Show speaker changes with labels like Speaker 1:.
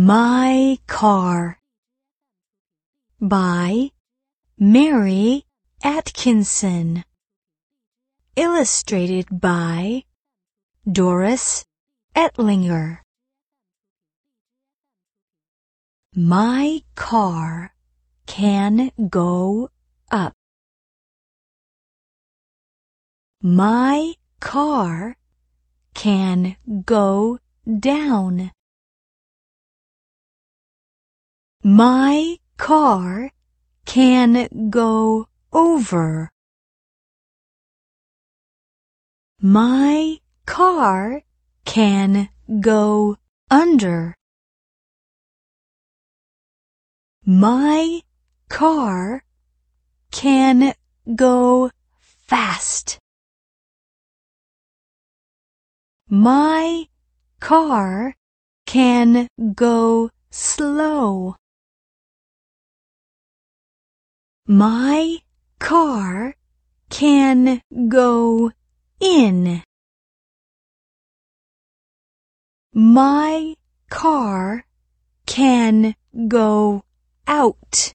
Speaker 1: My Car by Mary Atkinson Illustrated by Doris Ettlinger My car can go up. My car can go down. My car can go over. My car can go under. My car can go fast. My car can go slow. My car can go in. My car can go out.